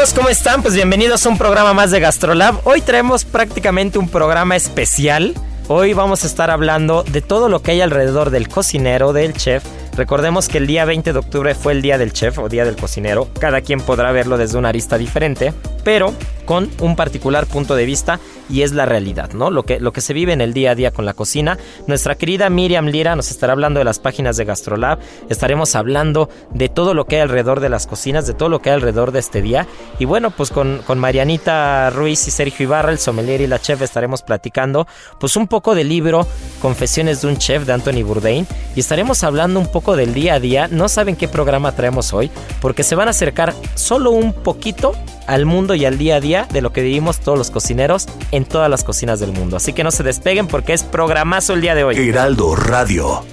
amigos, ¿cómo están? Pues bienvenidos a un programa más de GastroLab. Hoy traemos prácticamente un programa especial. Hoy vamos a estar hablando de todo lo que hay alrededor del cocinero, del chef. Recordemos que el día 20 de octubre fue el día del chef o día del cocinero. Cada quien podrá verlo desde una arista diferente, pero con un particular punto de vista y es la realidad, ¿no? Lo que, lo que se vive en el día a día con la cocina. Nuestra querida Miriam Lira nos estará hablando de las páginas de GastroLab. Estaremos hablando de todo lo que hay alrededor de las cocinas, de todo lo que hay alrededor de este día. Y bueno, pues con, con Marianita Ruiz y Sergio Ibarra, el sommelier y la chef, estaremos platicando pues un poco del libro Confesiones de un chef de Anthony Bourdain y estaremos hablando un poco del día a día. No saben qué programa traemos hoy porque se van a acercar solo un poquito al mundo y al día a día de lo que vivimos todos los cocineros en todas las cocinas del mundo. Así que no se despeguen porque es programazo el día de hoy. Heraldo Radio.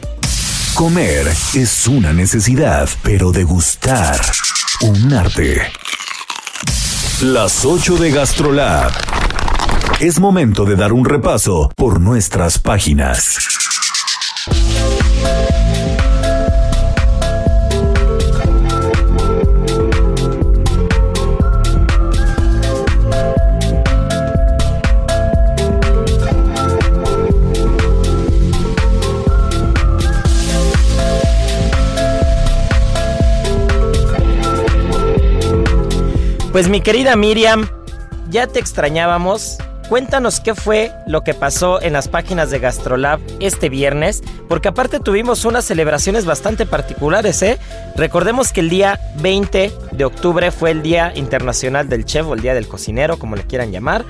Comer es una necesidad, pero degustar un arte. Las 8 de GastroLab. Es momento de dar un repaso por nuestras páginas. Pues mi querida Miriam, ya te extrañábamos. Cuéntanos qué fue lo que pasó en las páginas de Gastrolab este viernes, porque aparte tuvimos unas celebraciones bastante particulares, ¿eh? Recordemos que el día 20 de octubre fue el Día Internacional del Chef o el Día del Cocinero, como le quieran llamar,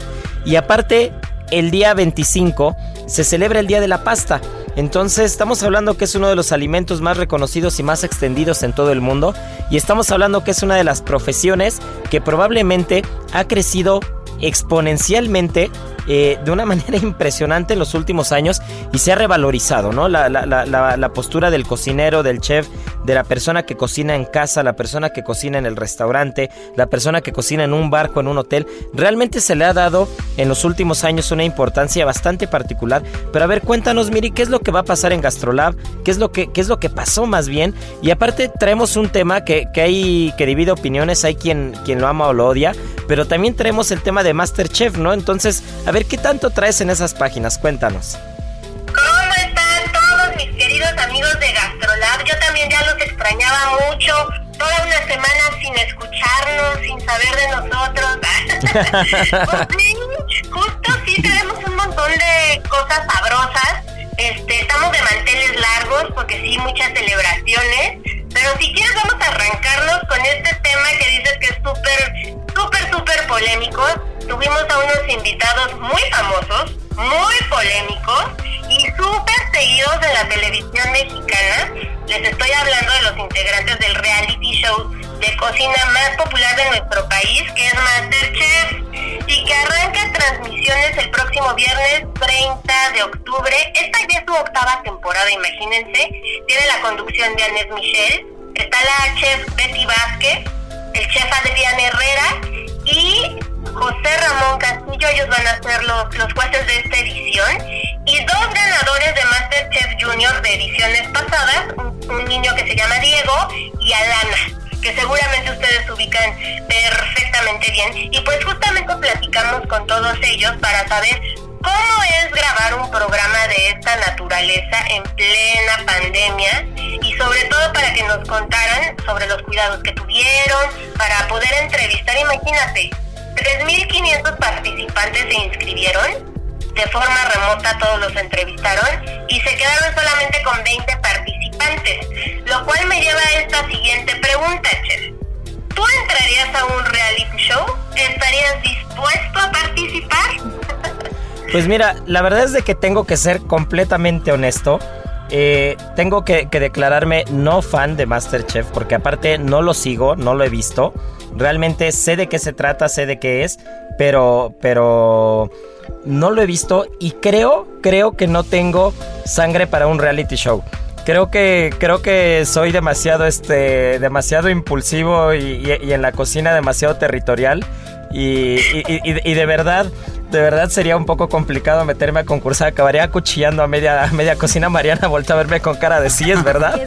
y aparte el día 25 se celebra el Día de la Pasta. Entonces estamos hablando que es uno de los alimentos más reconocidos y más extendidos en todo el mundo y estamos hablando que es una de las profesiones que probablemente ha crecido exponencialmente eh, de una manera impresionante en los últimos años y se ha revalorizado, ¿no? La, la, postura del cocinero, del chef, de la persona que cocina en casa, la persona que cocina en el restaurante, la persona que cocina en un barco, en un hotel, realmente se le ha dado en los últimos años una importancia bastante particular. Pero a ver, cuéntanos, Miri, ¿qué es lo que va a pasar en Gastrolab? ¿Qué es lo que, qué es lo que pasó más bien? Y aparte traemos un tema que, que hay que divide opiniones, hay quien, quien lo ama o lo odia, pero también traemos el tema de Masterchef, ¿no? Entonces, a ver qué tanto traes en esas páginas, cuéntanos. ¿Cómo están todos mis queridos amigos de Gastrolab? Yo también ya los extrañaba mucho, toda una semana sin escucharnos, sin saber de nosotros. pues sí, justo sí tenemos un montón de cosas sabrosas. Este, estamos de manteles largos porque sí, muchas celebraciones. Pero si quieres vamos a arrancarnos con este tema que dices que es súper, súper, súper polémico tuvimos a unos invitados muy famosos, muy polémicos y súper seguidos en la televisión mexicana. Les estoy hablando de los integrantes del reality show de cocina más popular de nuestro país, que es Masterchef, y que arranca transmisiones el próximo viernes 30 de octubre. Esta ya es su octava temporada, imagínense. Tiene la conducción de Anés Michel, está la chef Betty Vázquez, el chef Adrián Herrera y José los, los jueces de esta edición y dos ganadores de Masterchef Junior de ediciones pasadas, un niño que se llama Diego y Alana que seguramente ustedes ubican perfectamente bien. Y pues justamente platicamos con todos ellos para saber cómo es grabar un programa de esta naturaleza en plena pandemia y sobre todo para que nos contaran sobre los cuidados que tuvieron, para poder entrevistar, imagínate, 3.500 participantes se inscribieron de forma remota todos los entrevistaron y se quedaron solamente con 20 participantes, lo cual me lleva a esta siguiente pregunta, Chef. ¿Tú entrarías a un reality show? ¿Estarías dispuesto a participar? Pues mira, la verdad es de que tengo que ser completamente honesto. Eh, tengo que, declararme no fan de Masterchef porque aparte no lo sigo, no lo he visto. Realmente sé de qué se trata, sé de qué es, pero, pero no lo he visto y creo, creo que no tengo sangre para un reality show. Creo que, creo que soy demasiado, este, demasiado impulsivo y, en la cocina demasiado territorial. Y, de verdad, de verdad sería un poco complicado meterme a concursar. Acabaría acuchillando a media, media cocina. Mariana vuelta a verme con cara de sí, es verdad.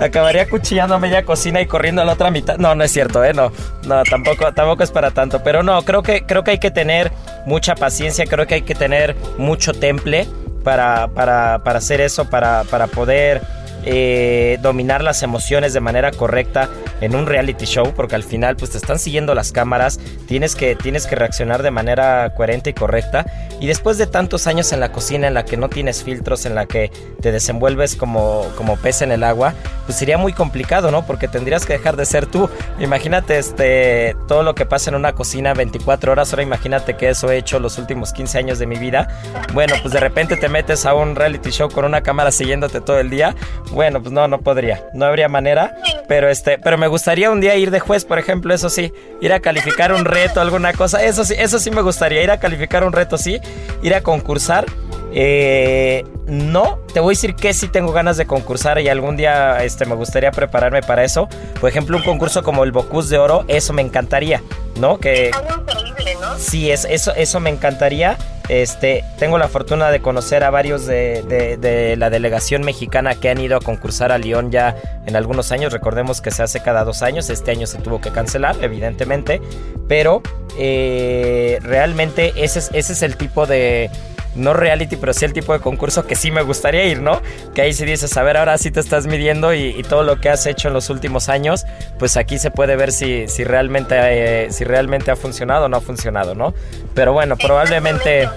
Acabaría acuchillando a media cocina y corriendo a la otra mitad. No, no es cierto, ¿eh? No, no, tampoco, tampoco es para tanto. Pero no, creo que, creo que hay que tener mucha paciencia, creo que hay que tener mucho temple para, para, para hacer eso, para, para poder eh, dominar las emociones de manera correcta en un reality show, porque al final pues te están siguiendo las cámaras, tienes que, tienes que reaccionar de manera coherente y correcta. Y después de tantos años en la cocina en la que no tienes filtros, en la que te desenvuelves como, como pez en el agua, pues sería muy complicado, ¿no? Porque tendrías que dejar de ser tú. Imagínate este, todo lo que pasa en una cocina 24 horas, ahora imagínate que eso he hecho los últimos 15 años de mi vida. Bueno, pues de repente te metes a un reality show con una cámara siguiéndote todo el día bueno, pues no, no podría. No habría manera. Pero este, pero me gustaría un día ir de juez, por ejemplo, eso sí. Ir a calificar un reto, alguna cosa. Eso sí, eso sí me gustaría. Ir a calificar un reto, sí. Ir a concursar. Eh, no, te voy a decir que sí tengo ganas de concursar y algún día este, me gustaría prepararme para eso. Por ejemplo, un concurso como el Bocus de Oro, eso me encantaría, ¿no? Que, increíble, ¿no? Sí, es, eso, eso me encantaría. Este, tengo la fortuna de conocer a varios de, la delegación mexicana que han ido a concursar a Lyon ya en algunos años. Recordemos que se hace cada dos años. Este año se tuvo que cancelar, evidentemente. Pero eh, realmente ese ese es el tipo de no reality, pero sí el tipo de concurso que sí me gustaría ir, ¿no? Que ahí sí dices, a ver, ahora sí te estás midiendo y, todo lo que has hecho en los últimos años, pues aquí se puede ver si, si, realmente, eh, si realmente ha funcionado o no ha funcionado, ¿no? Pero bueno, probablemente...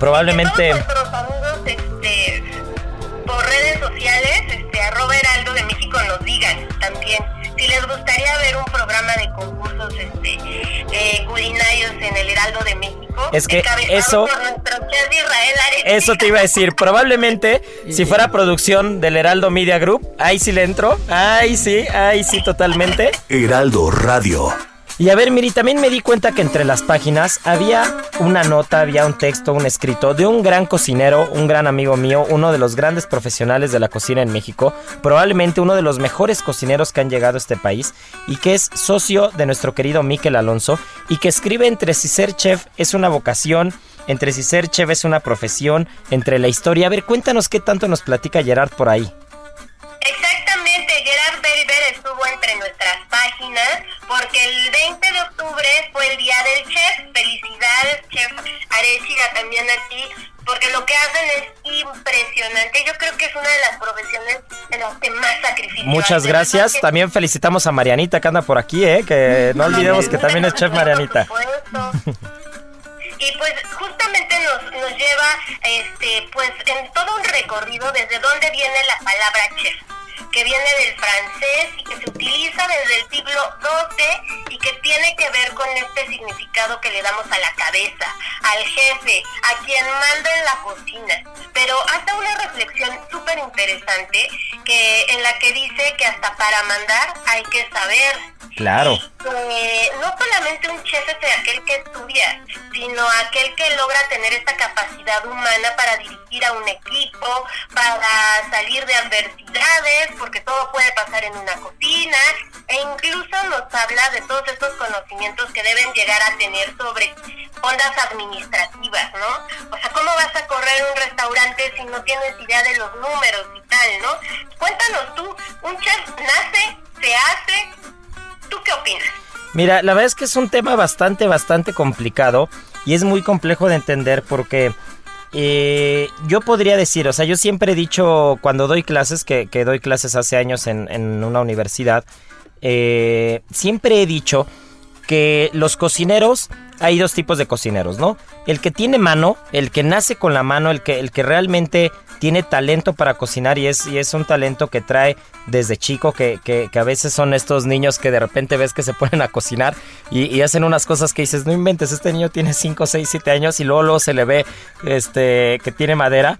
Probablemente... amigos, este, por redes sociales, este, arroba heraldo de México nos digan también si les gustaría ver un programa de concursos este, en el Heraldo de México. Es que eso... Eso te iba a decir. Probablemente, si fuera producción del Heraldo Media Group, ahí sí le entro. Ahí sí, ahí sí, totalmente. Heraldo Radio. Y a ver, Miri, también me di cuenta que entre las páginas había una nota, había un texto, un escrito de un gran cocinero, un gran amigo mío, uno de los grandes profesionales de la cocina en México, probablemente uno de los mejores cocineros que han llegado a este país y que es socio de nuestro querido Miquel Alonso y que escribe entre si ser chef es una vocación, entre si ser chef es una profesión, entre la historia. A ver, cuéntanos qué tanto nos platica Gerard por ahí. Estuvo entre nuestras páginas porque el 20 de octubre fue el Día del Chef. Felicidades, Chef Arechiga, también a ti, porque lo que hacen es impresionante. Yo creo que es una de las profesiones en las que más sacrificio. Muchas gracias. También felicitamos a Marianita que anda por aquí, ¿eh? que no olvidemos que también es Chef Marianita. y pues justamente nos, nos lleva este pues en todo un recorrido desde dónde viene la palabra chef que viene del francés y que se utiliza desde el siglo XII y que tiene que ver con este significado que le damos a la cabeza, al jefe, a quien manda en la cocina. Reflexión súper interesante que en la que dice que hasta para mandar hay que saber. Claro. Eh, no solamente un chef es aquel que estudia, sino aquel que logra tener esta capacidad humana para dirigir a un equipo, para salir de adversidades, porque todo puede pasar en una cocina, e incluso nos habla de todos estos conocimientos que deben llegar a tener sobre ondas administrativas, ¿no? O sea, ¿cómo vas a correr un restaurante si no tienes de los números y tal, ¿no? Cuéntanos tú, un chef nace, se hace, ¿tú qué opinas? Mira, la verdad es que es un tema bastante, bastante complicado y es muy complejo de entender porque eh, yo podría decir, o sea, yo siempre he dicho cuando doy clases, que, doy clases hace años en, una universidad, eh, siempre he dicho que los cocineros, hay dos tipos de cocineros, ¿no? El que tiene mano, el que nace con la mano, el que, el que realmente tiene talento para cocinar y es, y es un talento que trae desde chico, que, que, a veces son estos niños que de repente ves que se ponen a cocinar y, hacen unas cosas que dices, no inventes, este niño tiene 5, 6, 7 años y luego, luego se le ve este, que tiene madera.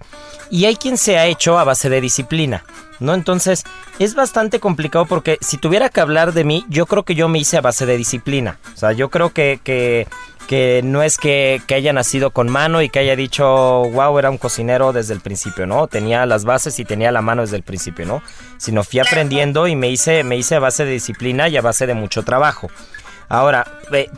Y hay quien se ha hecho a base de disciplina. ¿no? Entonces es bastante complicado porque si tuviera que hablar de mí, yo creo que yo me hice a base de disciplina. O sea, yo creo que, que, que no es que, que, haya nacido con mano y que haya dicho, wow, era un cocinero desde el principio, ¿no? Tenía las bases y tenía la mano desde el principio, ¿no? Sino fui aprendiendo y me hice, me hice a base de disciplina y a base de mucho trabajo. Ahora,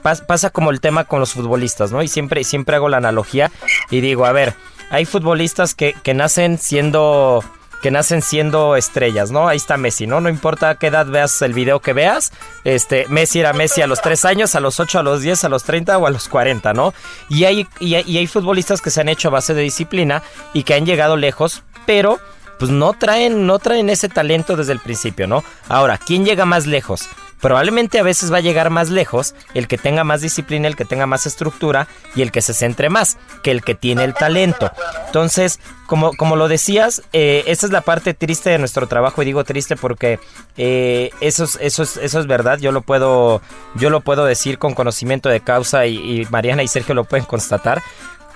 pasa como el tema con los futbolistas, ¿no? Y siempre, siempre hago la analogía y digo, a ver, hay futbolistas que, que nacen siendo que nacen siendo estrellas, ¿no? Ahí está Messi, ¿no? No importa qué edad veas el video que veas, este, Messi era Messi a los 3 años, a los 8, a los 10, a los 30 o a los 40, ¿no? Y hay, y hay, futbolistas que se han hecho a base de disciplina y que han llegado lejos, pero pues no traen, no traen ese talento desde el principio, ¿no? Ahora, ¿quién llega más lejos? Probablemente a veces va a llegar más lejos el que tenga más disciplina, el que tenga más estructura y el que se centre más que el que tiene el talento. Entonces, como, como lo decías, eh, esa es la parte triste de nuestro trabajo y digo triste porque eh, eso, es, eso, es, eso es verdad, yo lo puedo, yo lo puedo decir con conocimiento de causa y, y Mariana y Sergio lo pueden constatar.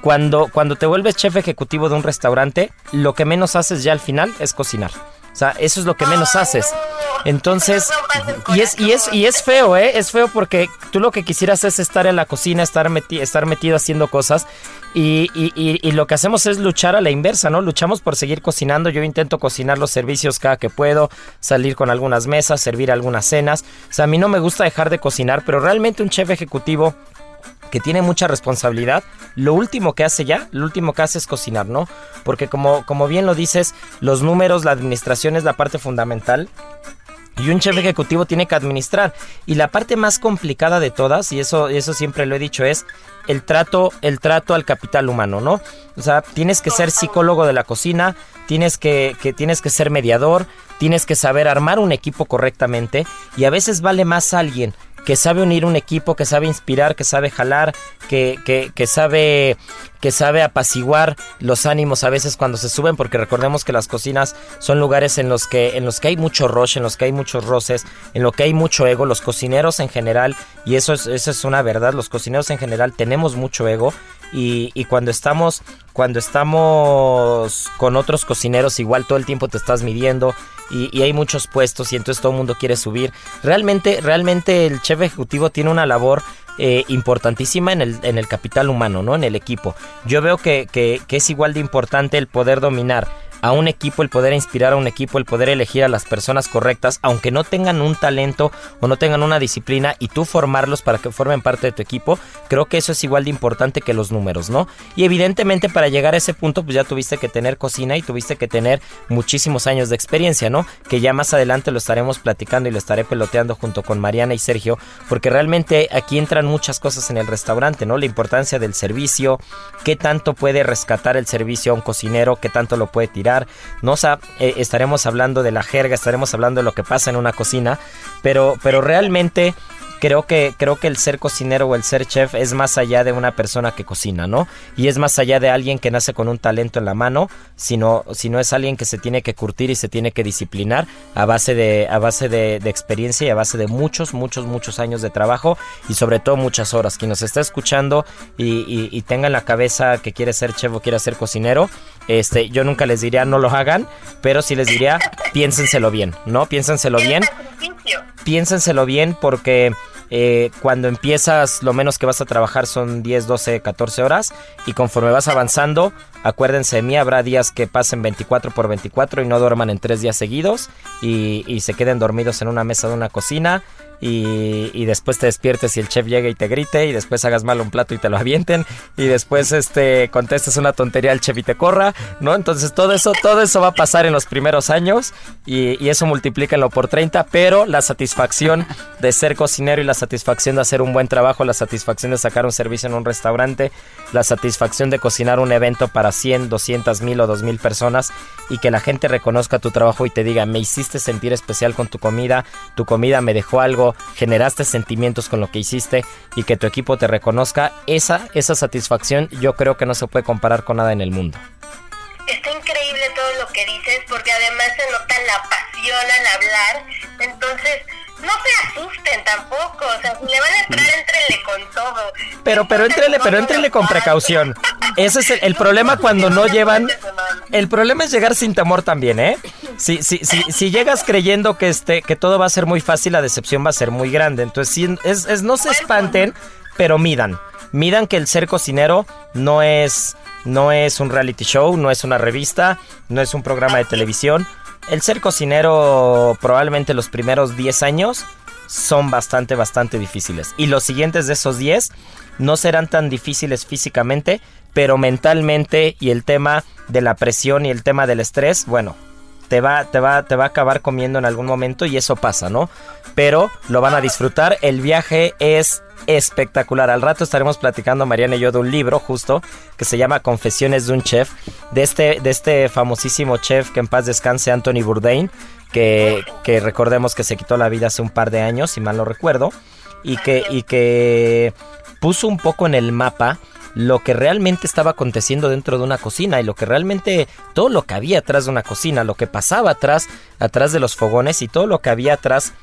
Cuando, cuando te vuelves chef ejecutivo de un restaurante, lo que menos haces ya al final es cocinar. O sea, eso es lo que menos haces. Entonces, y es, y es, y es feo, ¿eh? Es feo porque tú lo que quisieras es estar en la cocina, estar, estar metido haciendo cosas. Y, y, y, lo que hacemos es luchar a la inversa, ¿no? Luchamos por seguir cocinando. Yo intento cocinar los servicios cada que puedo, salir con algunas mesas, servir algunas cenas. O sea, a mí no me gusta dejar de cocinar, pero realmente un chef ejecutivo que tiene mucha responsabilidad, lo último que hace ya, lo último que hace es cocinar, ¿no? Porque como, como bien lo dices, los números, la administración es la parte fundamental. Y un chef ejecutivo tiene que administrar. Y la parte más complicada de todas, y eso, eso siempre lo he dicho, es el trato, el trato al capital humano, ¿no? O sea, tienes que ser psicólogo de la cocina, tienes que, que, tienes que ser mediador, tienes que saber armar un equipo correctamente. Y a veces vale más alguien que sabe unir un equipo, que sabe inspirar, que sabe jalar, que, que, que, sabe que sabe apaciguar los ánimos a veces cuando se suben, porque recordemos que las cocinas son lugares en los que, en los que hay mucho rush, en los que hay muchos roces, en los que hay mucho ego. Los cocineros en general, y eso es, eso es una verdad, los cocineros en general tenemos mucho ego. Y, y cuando estamos cuando estamos con otros cocineros igual todo el tiempo te estás midiendo y, hay muchos puestos y entonces todo el mundo quiere subir. Realmente, realmente el chef ejecutivo tiene una labor eh, importantísima en el, en el capital humano, ¿no? En el equipo. Yo veo que, que, que es igual de importante el poder dominar a un equipo, el poder inspirar a un equipo, el poder elegir a las personas correctas, aunque no tengan un talento o no tengan una disciplina y tú formarlos para que formen parte de tu equipo, creo que eso es igual de importante que los números, ¿no? Y evidentemente para llegar a ese punto pues ya tuviste que tener cocina y tuviste que tener muchísimos años de experiencia, ¿no? Que ya más adelante lo estaremos platicando y lo estaré peloteando junto con Mariana y Sergio, porque realmente aquí entran muchas cosas en el restaurante, ¿no? La importancia del servicio, qué tanto puede rescatar el servicio a un cocinero, qué tanto lo puede tirar no eh, estaremos hablando de la jerga, estaremos hablando de lo que pasa en una cocina, pero, pero realmente creo que, creo que el ser cocinero o el ser chef es más allá de una persona que cocina, ¿no? Y es más allá de alguien que nace con un talento en la mano, sino, sino es alguien que se tiene que curtir y se tiene que disciplinar a base de, a base de, experiencia y a base de muchos, muchos, muchos años de trabajo y sobre todo muchas horas. Quien nos está escuchando y, tenga en la cabeza que quiere ser chef o quiere ser cocinero, este, yo nunca les diría no lo hagan, pero sí les diría piénsenselo bien, ¿no? Piénsenselo bien. Piénsenselo bien porque eh, cuando empiezas, lo menos que vas a trabajar son 10, 12, 14 horas. Y conforme vas avanzando, acuérdense de mí, habrá días que pasen 24 por 24 y no duerman en tres días seguidos. Y, se queden dormidos en una mesa de una cocina. y, después te despiertes y el chef llegue y te grite y después hagas mal un plato y te lo avienten y después este contestes una tontería al chef y te corra, ¿no? Entonces todo eso, todo eso va a pasar en los primeros años y, y eso multiplícalo por 30, pero la satisfacción de ser cocinero y la satisfacción de hacer un buen trabajo, la satisfacción de sacar un servicio en un restaurante, la satisfacción de cocinar un evento para 100, 200 mil o 2 mil personas y que la gente reconozca tu trabajo y te diga, me hiciste sentir especial con tu comida, tu comida me dejó algo, generaste sentimientos con lo que hiciste y que tu equipo te reconozca, esa, esa satisfacción yo creo que no se puede comparar con nada en el mundo. Está increíble todo lo que dices porque además se nota la pasión al hablar, entonces no se asusten tampoco, o sea, si le van a entrar, entrenle con todo. Pero, pero entrenle, pero entrenle con precaución. Ese es el, problema cuando no llevan... El problema es llegar sin temor también, ¿eh? Si, si, si, si llegas creyendo que, este, que todo va a ser muy fácil, la decepción va a ser muy grande. Entonces, sí, es, es, no se espanten, pero midan. Midan que el ser cocinero no es, no es un reality show, no es una revista, no es un programa de televisión el ser cocinero probablemente los primeros 10 años son bastante, bastante difíciles. Y los siguientes de esos 10 no serán tan difíciles físicamente, pero mentalmente y el tema de la presión y el tema del estrés, bueno, te va, te va, te va a acabar comiendo en algún momento y eso pasa, ¿no? Pero lo van a disfrutar. El viaje es espectacular. Al rato estaremos platicando Mariana y yo de un libro justo que se llama Confesiones de un chef, de este, de este famosísimo chef que en paz descanse Anthony Bourdain, que, que recordemos que se quitó la vida hace un par de años, si mal no recuerdo, y que, y que puso un poco en el mapa lo que realmente estaba aconteciendo dentro de una cocina y lo que realmente todo lo que había atrás de una cocina, lo que pasaba atrás atrás de los fogones y todo lo que había atrás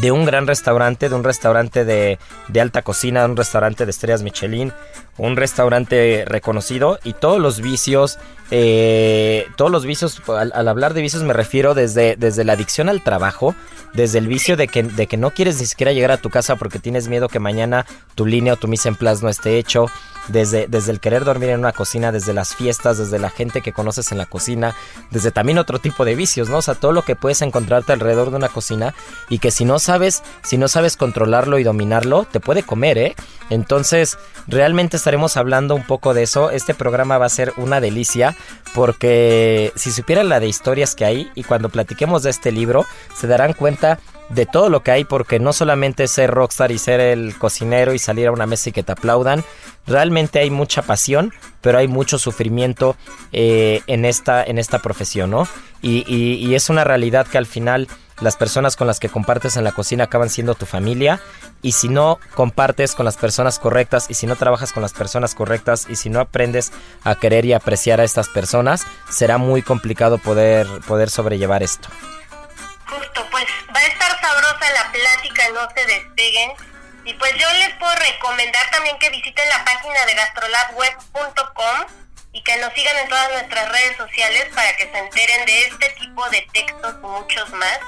de un gran restaurante, de un restaurante de, de, alta cocina, de un restaurante de estrellas Michelin, un restaurante reconocido y todos los vicios, eh, todos los vicios, al, al, hablar de vicios me refiero desde, desde la adicción al trabajo, desde el vicio de que, de que no quieres ni siquiera llegar a tu casa porque tienes miedo que mañana tu línea o tu mise en place no esté hecho, desde, desde el querer dormir en una cocina, desde las fiestas, desde la gente que conoces en la cocina, desde también otro tipo de vicios, ¿no? O sea, todo lo que puedes encontrarte alrededor de una cocina y que si no sabes, si no sabes controlarlo y dominarlo, te puede comer, ¿eh? Entonces, realmente estaremos hablando un poco de eso. Este programa va a ser una delicia porque si supieran la de historias que hay y cuando platiquemos de este libro, se darán cuenta de todo lo que hay porque no solamente ser rockstar y ser el cocinero y salir a una mesa y que te aplaudan, realmente hay mucha pasión, pero hay mucho sufrimiento eh, en, esta, en esta profesión, ¿no? Y, y, es una realidad que al final las personas con las que compartes en la cocina acaban siendo tu familia y si no compartes con las personas correctas y si no trabajas con las personas correctas y si no aprendes a querer y apreciar a estas personas, será muy complicado poder, poder sobrellevar esto. Justo, pues va a estar sabrosa la plática, no se despeguen. Y pues yo les puedo recomendar también que visiten la página de gastrolabweb.com y que nos sigan en todas nuestras redes sociales para que se enteren de este tipo de textos muchos más.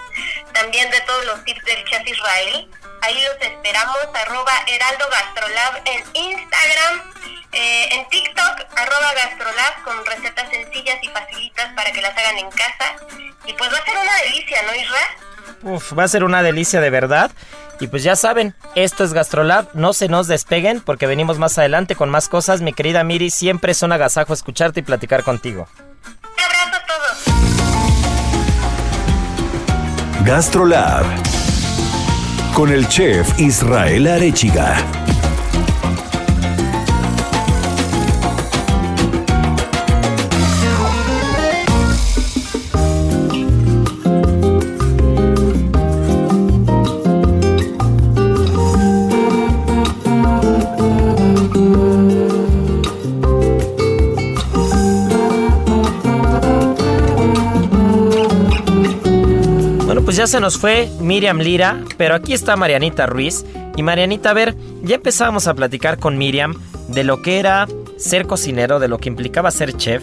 También de todos los tips del chef Israel. Ahí los esperamos, arroba Heraldo Gastrolab en Instagram, eh, en TikTok, arroba Gastrolab con recetas sencillas y facilitas para que las hagan en casa. Y pues va a ser una delicia, ¿no, Israel? Uf, va a ser una delicia de verdad. Y pues ya saben, esto es Gastrolab, no se nos despeguen porque venimos más adelante con más cosas. Mi querida Miri, siempre es un agasajo escucharte y platicar contigo. Un abrazo a todos. Gastrolab con el chef Israel Arechiga. Ya se nos fue Miriam Lira, pero aquí está Marianita Ruiz. Y Marianita, a ver, ya empezamos a platicar con Miriam de lo que era ser cocinero, de lo que implicaba ser chef.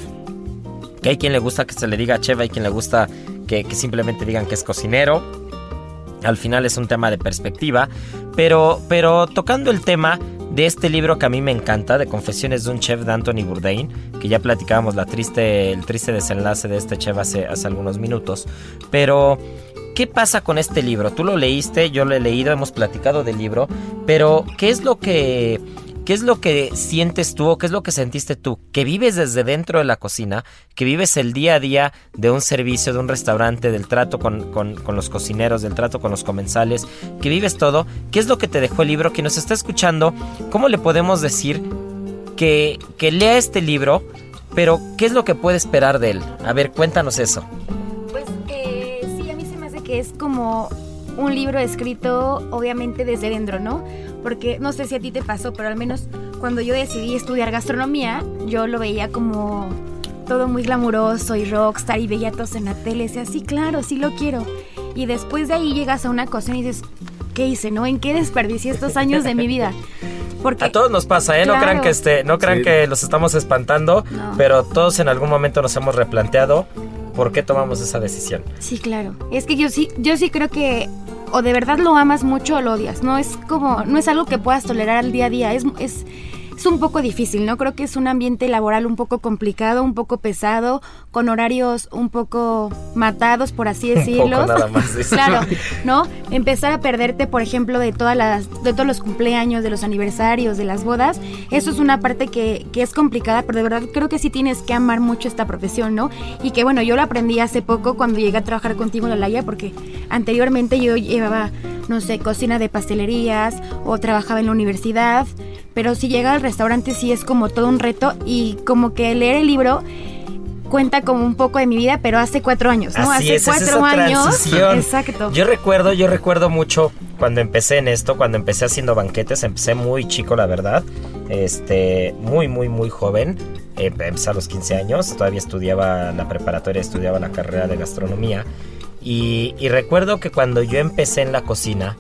Que hay quien le gusta que se le diga chef, hay quien le gusta que, simplemente digan que es cocinero. Al final es un tema de perspectiva. Pero, pero tocando el tema de este libro que a mí me encanta, de Confesiones de un chef de Anthony Bourdain, que ya platicábamos la triste, el triste desenlace de este chef hace, hace algunos minutos. Pero ¿qué pasa con este libro? Tú lo leíste, yo lo he leído, hemos platicado del libro, pero ¿qué es lo que ¿Qué es lo que sientes tú o qué es lo que sentiste tú? Que vives desde dentro de la cocina, que vives el día a día de un servicio, de un restaurante, del trato con, los cocineros, del trato con los comensales, que vives todo. ¿Qué es lo que te dejó el libro? Que nos está escuchando, ¿cómo le podemos decir que, que lea este libro? Pero, ¿qué es lo que puede esperar de él? A ver, cuéntanos eso. Que es como un libro escrito obviamente desde dentro, ¿no? porque no sé si a ti te pasó, pero al menos cuando yo decidí estudiar gastronomía, yo lo veía como todo muy glamuroso y rockstar y veía todos en la tele, decía, sí, claro, sí lo quiero. Y después de ahí llegas a una cocina y dices, ¿qué hice, no? ¿En qué desperdicié estos años de mi vida? Porque, a todos nos pasa, ¿eh? No crean que este, no crean que los estamos espantando, pero todos en algún momento nos hemos replanteado por qué tomamos esa decisión. Sí, claro. Es que yo sí, yo sí creo que o de verdad lo amas mucho o lo odias. No es como, no es algo que puedas tolerar al día a día. Es, es, es un poco difícil, ¿no? Creo que es un ambiente laboral un poco complicado, un poco pesado, con horarios un poco matados, por así decirlo. nada más, claro, ¿no? Empezar a perderte, por ejemplo, de todas las, de todos los cumpleaños, de los aniversarios, de las bodas. Eso es una parte que, que es complicada, pero de verdad creo que sí tienes que amar mucho esta profesión, ¿no? Y que bueno, yo lo aprendí hace poco cuando llegué a trabajar contigo en la Laya, porque anteriormente yo llevaba, no sé, cocina de pastelerías o trabajaba en la universidad pero si llega al restaurante sí es como todo un reto y como que leer el libro cuenta como un poco de mi vida, pero hace cuatro años, ¿no? hace cuatro años. Exacto. Yo recuerdo, yo recuerdo mucho cuando empecé en esto, cuando empecé haciendo banquetes, empecé muy chico, la verdad. Este, muy, muy, muy joven. empecé a los 15 años, todavía estudiaba la preparatoria, estudiaba la carrera de gastronomía. y recuerdo que cuando yo empecé en la cocina,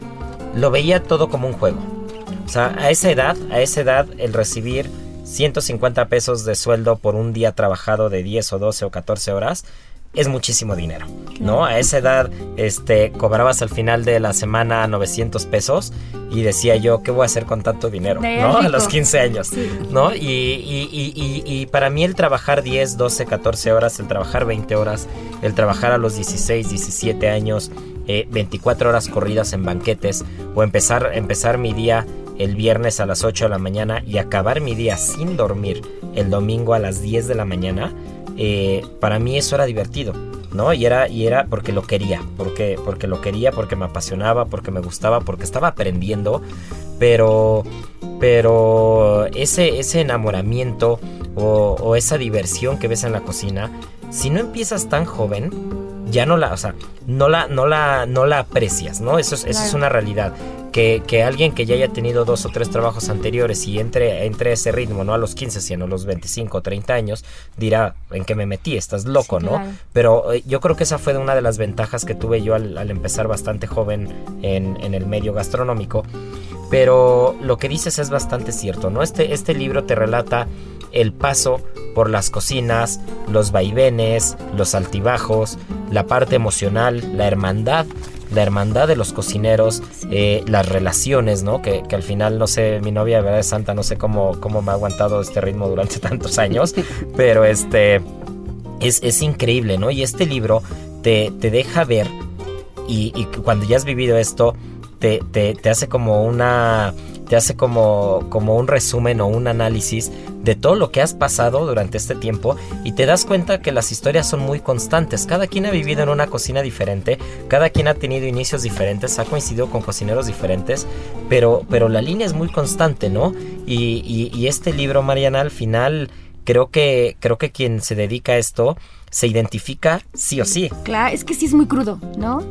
lo veía todo como un juego. O sea, a esa edad, a esa edad, el recibir 150 pesos de sueldo por un día trabajado de 10 o 12 o 14 horas es muchísimo dinero, ¿no? A esa edad, este, cobrabas al final de la semana 900 pesos y decía yo, ¿qué voy a hacer con tanto dinero? ¿No? A los 15 años, ¿no? Y, y, y, y, para mí el trabajar 10, 12, 14 horas, el trabajar 20 horas, el trabajar a los 16, 17 años, 24 eh, horas corridas en banquetes o empezar, empezar mi día el viernes a las 8 de la mañana y acabar mi día sin dormir el domingo a las 10 de la mañana, eh, para mí eso era divertido, ¿no? Y era, y era porque lo quería, porque, porque lo quería, porque me apasionaba, porque me gustaba, porque estaba aprendiendo, pero, pero ese, ese enamoramiento o, esa diversión que ves en la cocina, si no empiezas tan joven, ya no la, o sea, no la, no la, no la aprecias, ¿no? Eso es, eso es una realidad que, alguien que ya haya tenido dos o tres trabajos anteriores y entre, entre ese ritmo, no a los 15, sino a los 25 o 30 años, dirá, ¿en qué me metí? Estás loco, ¿no? Pero eh, yo creo que esa fue una de las ventajas que tuve yo al, empezar bastante joven en, en, el medio gastronómico. Pero lo que dices es bastante cierto, ¿no? Este, este libro te relata el paso por las cocinas, los vaivenes, los altibajos, la parte emocional, la hermandad la hermandad de los cocineros, eh, las relaciones, ¿no? Que, al final, no sé, mi novia de verdad es santa, no sé cómo, cómo me ha aguantado este ritmo durante tantos años, pero este es, increíble, ¿no? Y este libro te, te deja ver y, y, cuando ya has vivido esto, te, te, te hace como una te hace como, como un resumen o un análisis de todo lo que has pasado durante este tiempo y te das cuenta que las historias son muy constantes. Cada quien ha vivido en una cocina diferente, cada quien ha tenido inicios diferentes, ha coincidido con cocineros diferentes, pero, pero la línea es muy constante, ¿no? Y, y, este libro, Mariana, al final creo que, creo que quien se dedica a esto se identifica sí o sí. Claro, es que sí es muy crudo, ¿no?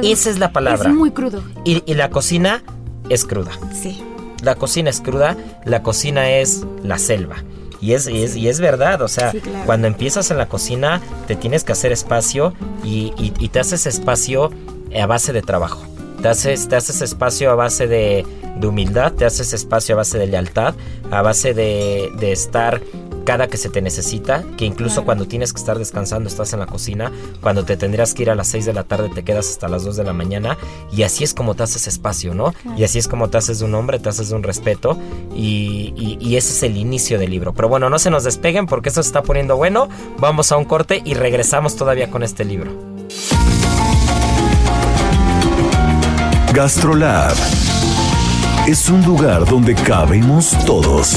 Esa es la palabra. Es muy crudo. Y, y la cocina es cruda. Sí la cocina es cruda, la cocina es la selva. Y es, y es, y es verdad, o sea, cuando empiezas en la cocina te tienes que hacer espacio y, y, te haces espacio a base de trabajo. Te haces, te haces espacio a base de, de, humildad, te haces espacio a base de lealtad, a base de, de estar cada que se te necesita, que incluso cuando tienes que estar descansando estás en la cocina, cuando te tendrías que ir a las 6 de la tarde te quedas hasta las 2 de la mañana y así es como te haces espacio, ¿no? Y así es como te haces de un hombre, te haces de un respeto y, y, ese es el inicio del libro. Pero bueno, no se nos despeguen porque esto se está poniendo bueno, vamos a un corte y regresamos todavía con este libro. GastroLab es un lugar donde cabemos todos.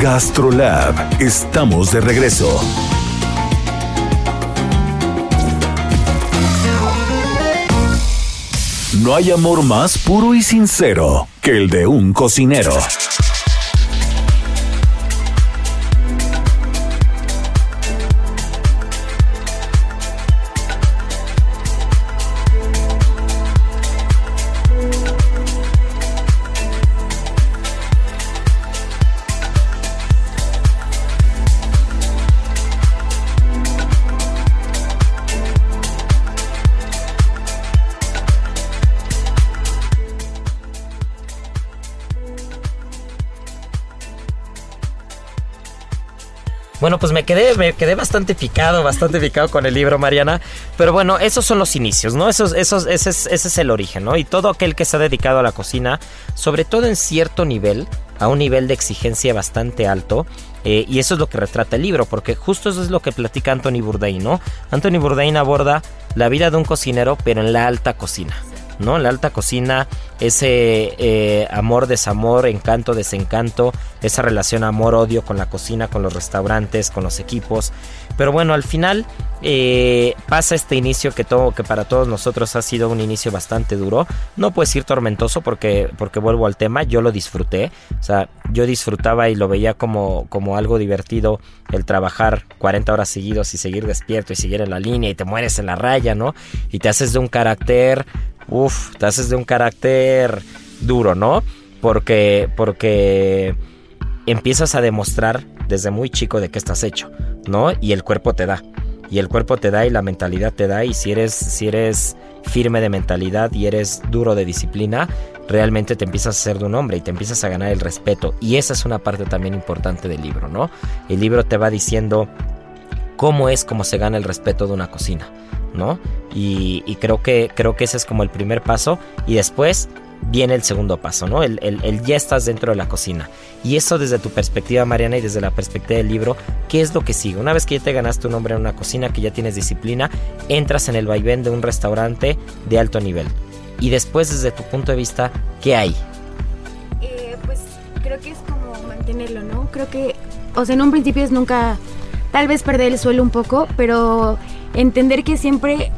GastroLab, estamos de regreso. No hay amor más puro y sincero que el de un cocinero. Bueno, pues me quedé, me quedé bastante picado, bastante picado con el libro, Mariana. Pero bueno, esos son los inicios, ¿no? Esos, esos, ese, es, ese es el origen, ¿no? Y todo aquel que se ha dedicado a la cocina, sobre todo en cierto nivel, a un nivel de exigencia bastante alto. Eh, y eso es lo que retrata el libro, porque justo eso es lo que platica Anthony Bourdain, ¿no? Anthony Bourdain aborda la vida de un cocinero, pero en la alta cocina. ¿No? La alta cocina, ese eh, amor, desamor, encanto, desencanto, esa relación amor-odio con la cocina, con los restaurantes, con los equipos. Pero bueno, al final eh, pasa este inicio que, todo, que para todos nosotros ha sido un inicio bastante duro. No puedo decir tormentoso porque, porque vuelvo al tema, yo lo disfruté. O sea, yo disfrutaba y lo veía como, como algo divertido el trabajar 40 horas seguidos y seguir despierto y seguir en la línea y te mueres en la raya, ¿no? Y te haces de un carácter Uf, te haces de un carácter duro, ¿no? Porque, porque empiezas a demostrar desde muy chico de qué estás hecho, ¿no? Y el cuerpo te da. Y el cuerpo te da y la mentalidad te da. Y si eres, si eres firme de mentalidad y eres duro de disciplina, realmente te empiezas a ser de un hombre y te empiezas a ganar el respeto. Y esa es una parte también importante del libro, ¿no? El libro te va diciendo cómo es como se gana el respeto de una cocina. ¿No? Y, creo, que, creo que ese es como el primer paso y después viene el segundo paso, ¿no? El, ya estás dentro de la cocina. Y eso desde tu perspectiva, Mariana, y desde la perspectiva del libro, ¿qué es lo que sigue? Una vez que ya te ganaste un nombre en una cocina, que ya tienes disciplina, entras en el vaivén de un restaurante de alto nivel. Y después, desde tu punto de vista, ¿qué hay? Eh, pues creo que es como mantenerlo, ¿no? Creo que, o sea, en un principio es nunca, tal vez perder el suelo un poco, pero entender que siempre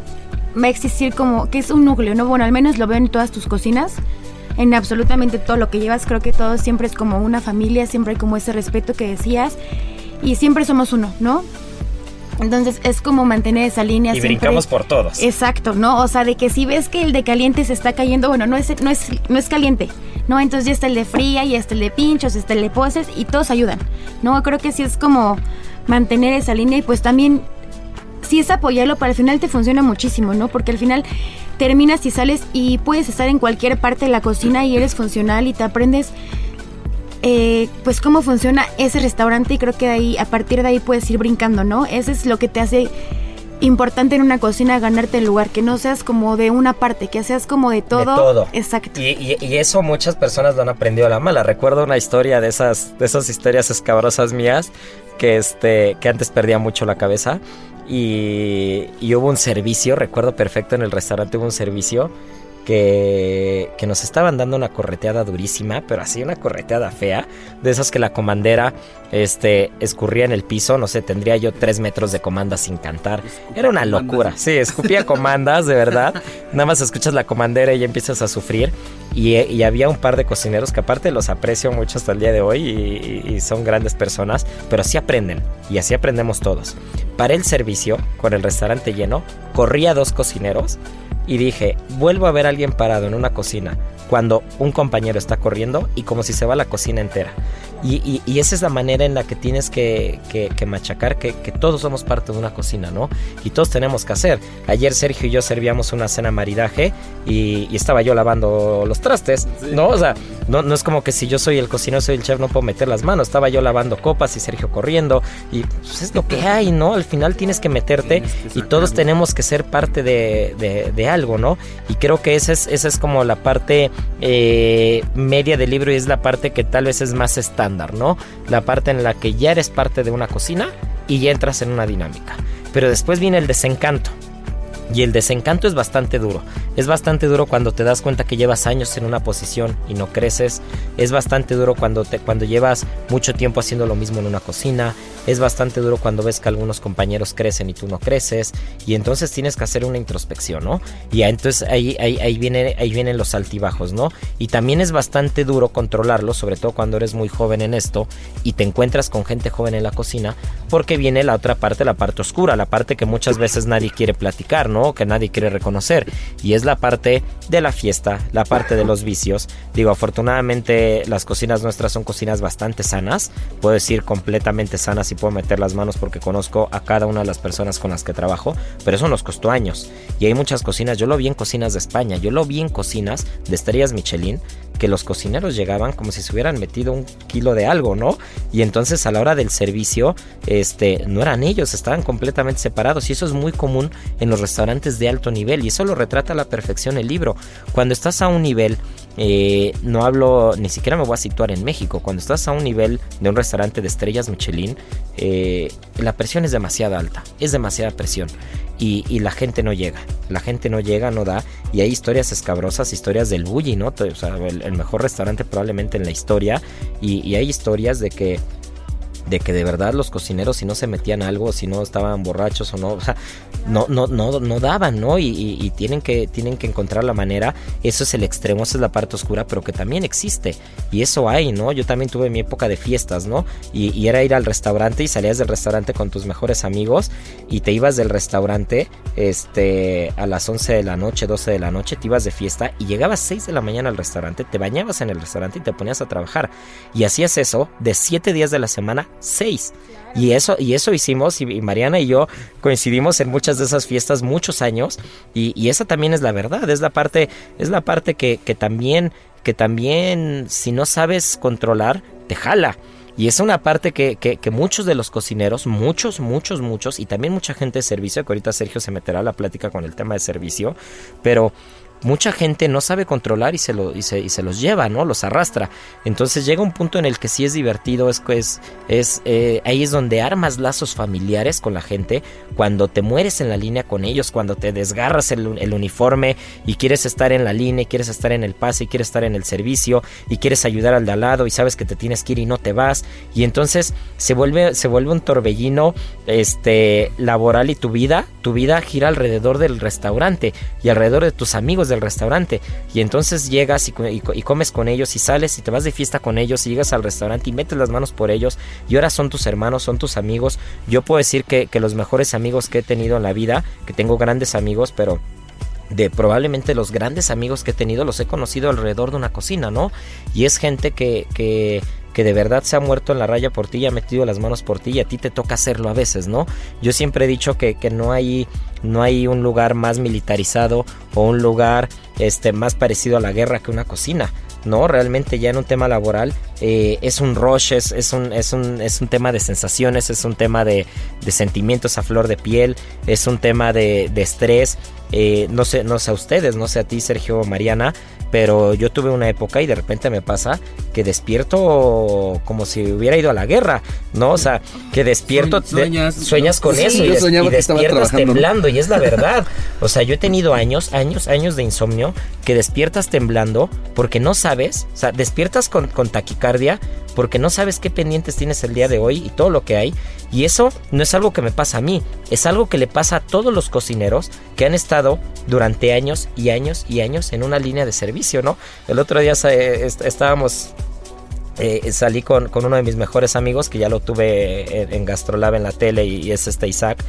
va a existir como que es un núcleo, ¿no? Bueno, al menos lo veo en todas tus cocinas, en absolutamente todo lo que llevas, creo que todo siempre es como una familia, siempre hay como ese respeto que decías y siempre somos uno, ¿no? Entonces es como mantener esa línea. Y brincamos por todos. Exacto, ¿no? O sea, de que si ves que el de caliente se está cayendo, bueno, no es, no es, no es caliente, ¿no? Entonces ya está el de fría, y está el de pinchos, está el de poses y todos ayudan, ¿no? Creo que sí es como mantener esa línea y pues también si es apoyarlo, para el final te funciona muchísimo, ¿no? Porque al final terminas y sales y puedes estar en cualquier parte de la cocina y eres funcional y te aprendes eh, pues cómo funciona ese restaurante y creo que de ahí, a partir de ahí puedes ir brincando, ¿no? Eso es lo que te hace importante en una cocina ganarte el lugar, que no seas como de una parte, que seas como de todo. De todo. Exacto. Y, eso muchas personas lo han aprendido a la mala. Recuerdo una historia de esas, de esas historias escabrosas mías que, este, que antes perdía mucho la cabeza. Y, y hubo un servicio, recuerdo perfecto en el restaurante hubo un servicio que, que, nos estaban dando una correteada durísima, pero así una correteada fea, de esas que la comandera este, escurría en el piso, no sé, tendría yo tres metros de comanda sin cantar. Era una locura, sí, escupía comandas, de verdad. Nada más escuchas la comandera y ya empiezas a sufrir. Y, había un par de cocineros que aparte los aprecio mucho hasta el día de hoy y, y son grandes personas, pero así aprenden y así aprendemos todos. Para el servicio, con el restaurante lleno, corría dos cocineros y dije, vuelvo a ver a alguien parado en una cocina cuando un compañero está corriendo y como si se va la cocina entera. Y, esa es la manera en la que tienes que, machacar que, todos somos parte de una cocina, ¿no? Y todos tenemos que hacer. Ayer Sergio y yo servíamos una cena maridaje y, estaba yo lavando los trastes, ¿no? O sea, no, no es como que si yo soy el cocinero, soy el chef, no puedo meter las manos. Estaba yo lavando copas y Sergio corriendo y pues es lo que hay, ¿no? Al final tienes que meterte y todos tenemos que ser parte de, algo, ¿no? Y creo que esa es, esa es como la parte eh, media del libro y es la parte que tal vez es más estándar, ¿no? La parte en la que ya eres parte de una cocina y ya entras en una dinámica. Pero después viene el desencanto. Y el desencanto es bastante duro. Es bastante duro cuando te das cuenta que llevas años en una posición y no creces. Es bastante duro cuando, te, cuando llevas mucho tiempo haciendo lo mismo en una cocina. Es bastante duro cuando ves que algunos compañeros crecen y tú no creces. Y entonces tienes que hacer una introspección, ¿no? Y entonces ahí, ahí, ahí, ahí vienen los altibajos, ¿no? Y también es bastante duro controlarlo, sobre todo cuando eres muy joven en esto y te encuentras con gente joven en la cocina, porque viene la otra parte, la parte oscura, la parte que muchas veces nadie quiere platicar, ¿no? Que nadie quiere reconocer. Y es la parte de la fiesta, la parte de los vicios. Digo, afortunadamente las cocinas nuestras son cocinas bastante sanas. Puedo decir completamente sanas y puedo meter las manos porque conozco a cada una de las personas con las que trabajo. Pero eso nos costó años. Y hay muchas cocinas. Yo lo vi en cocinas de España. Yo lo vi en cocinas de estrellas Michelin que los cocineros llegaban como si se hubieran metido un kilo de algo, ¿no? Y entonces a la hora del servicio, este, no eran ellos, estaban completamente separados y eso es muy común en los restaurantes de alto nivel y eso lo retrata a la perfección el libro. Cuando estás a un nivel, eh, no hablo, ni siquiera me voy a situar en México, cuando estás a un nivel de un restaurante de estrellas Michelin, eh, la presión es demasiado alta, es demasiada presión. Y, la gente no llega, la gente no llega, no da, y hay historias escabrosas, historias del bully, ¿no? O sea, el, mejor restaurante probablemente en la historia, y hay historias de que de que de verdad los cocineros si no se metían algo, si no estaban borrachos o no, o sea, no, no, no, no daban, ¿no? Y, tienen, que, tienen que encontrar la manera, eso es el extremo, esa es la parte oscura, pero que también existe, y eso hay, ¿no? Yo también tuve mi época de fiestas, ¿no? Y, era ir al restaurante y salías del restaurante con tus mejores amigos y te ibas del restaurante este, a las 11 de la noche, 12 de la noche, te ibas de fiesta y llegabas 6 de la mañana al restaurante, te bañabas en el restaurante y te ponías a trabajar. Y hacías eso de 7 días de la semana, seis. Y eso, y eso hicimos, y, Mariana y yo coincidimos en muchas de esas fiestas muchos años, y, esa también es la verdad, es la parte, es la parte que, también, que también, si no sabes controlar, te jala. Y es una parte que, que, que, muchos de los cocineros, muchos, muchos, muchos, y también mucha gente de servicio, que ahorita Sergio se meterá a la plática con el tema de servicio, pero mucha gente no sabe controlar y se, lo, y se, los lleva, ¿no? Los arrastra. Entonces llega un punto en el que sí es divertido, es, es, es eh, ahí es donde armas lazos familiares con la gente, cuando te mueres en la línea con ellos, cuando te desgarras el, uniforme y quieres estar en la línea, quieres estar en el pase, y quieres estar en el servicio y quieres ayudar al de al lado y sabes que te tienes que ir y no te vas. Y entonces se vuelve, se vuelve un torbellino este, laboral y tu vida, tu vida gira alrededor del restaurante y alrededor de tus amigos del restaurante. Y entonces llegas y, comes con ellos y sales y te vas de fiesta con ellos y llegas al restaurante y metes las manos por ellos y ahora son tus hermanos, son tus amigos. Yo puedo decir que, los mejores amigos que he tenido en la vida, que tengo grandes amigos, pero de probablemente los grandes amigos que he tenido los he conocido alrededor de una cocina, ¿no? Y es gente que, que, que de verdad se ha muerto en la raya por ti y ha metido las manos por ti y a ti te toca hacerlo a veces, ¿no? Yo siempre he dicho que, que no hay no hay un lugar más militarizado o un lugar este, más parecido a la guerra que una cocina. No, realmente ya en un tema laboral eh, es un rush, es, es, un, es, un, es un tema de sensaciones, es un tema de, de sentimientos a flor de piel, es un tema de, de estrés. Eh, no sé, no sé a ustedes, no sé a ti, Sergio Mariana, pero yo tuve una época y de repente me pasa que despierto como si hubiera ido a la guerra, ¿no? O sea, que despierto, sueñas, sueñas con eso y, despiertas temblando y es la verdad. O sea, yo he tenido años, años, años de insomnio que despiertas temblando porque no sabes, o sea, despiertas con, con taquicardia porque no sabes qué pendientes tienes el día de hoy y todo lo que hay. Y eso no es algo que me pasa a mí, es algo que le pasa a todos los cocineros que han estado durante años y años y años en una línea de servicio, ¿no? El otro día estábamos eh, salí con, uno de mis mejores amigos que ya lo tuve en, Gastrolab en la tele y, es este Isaac.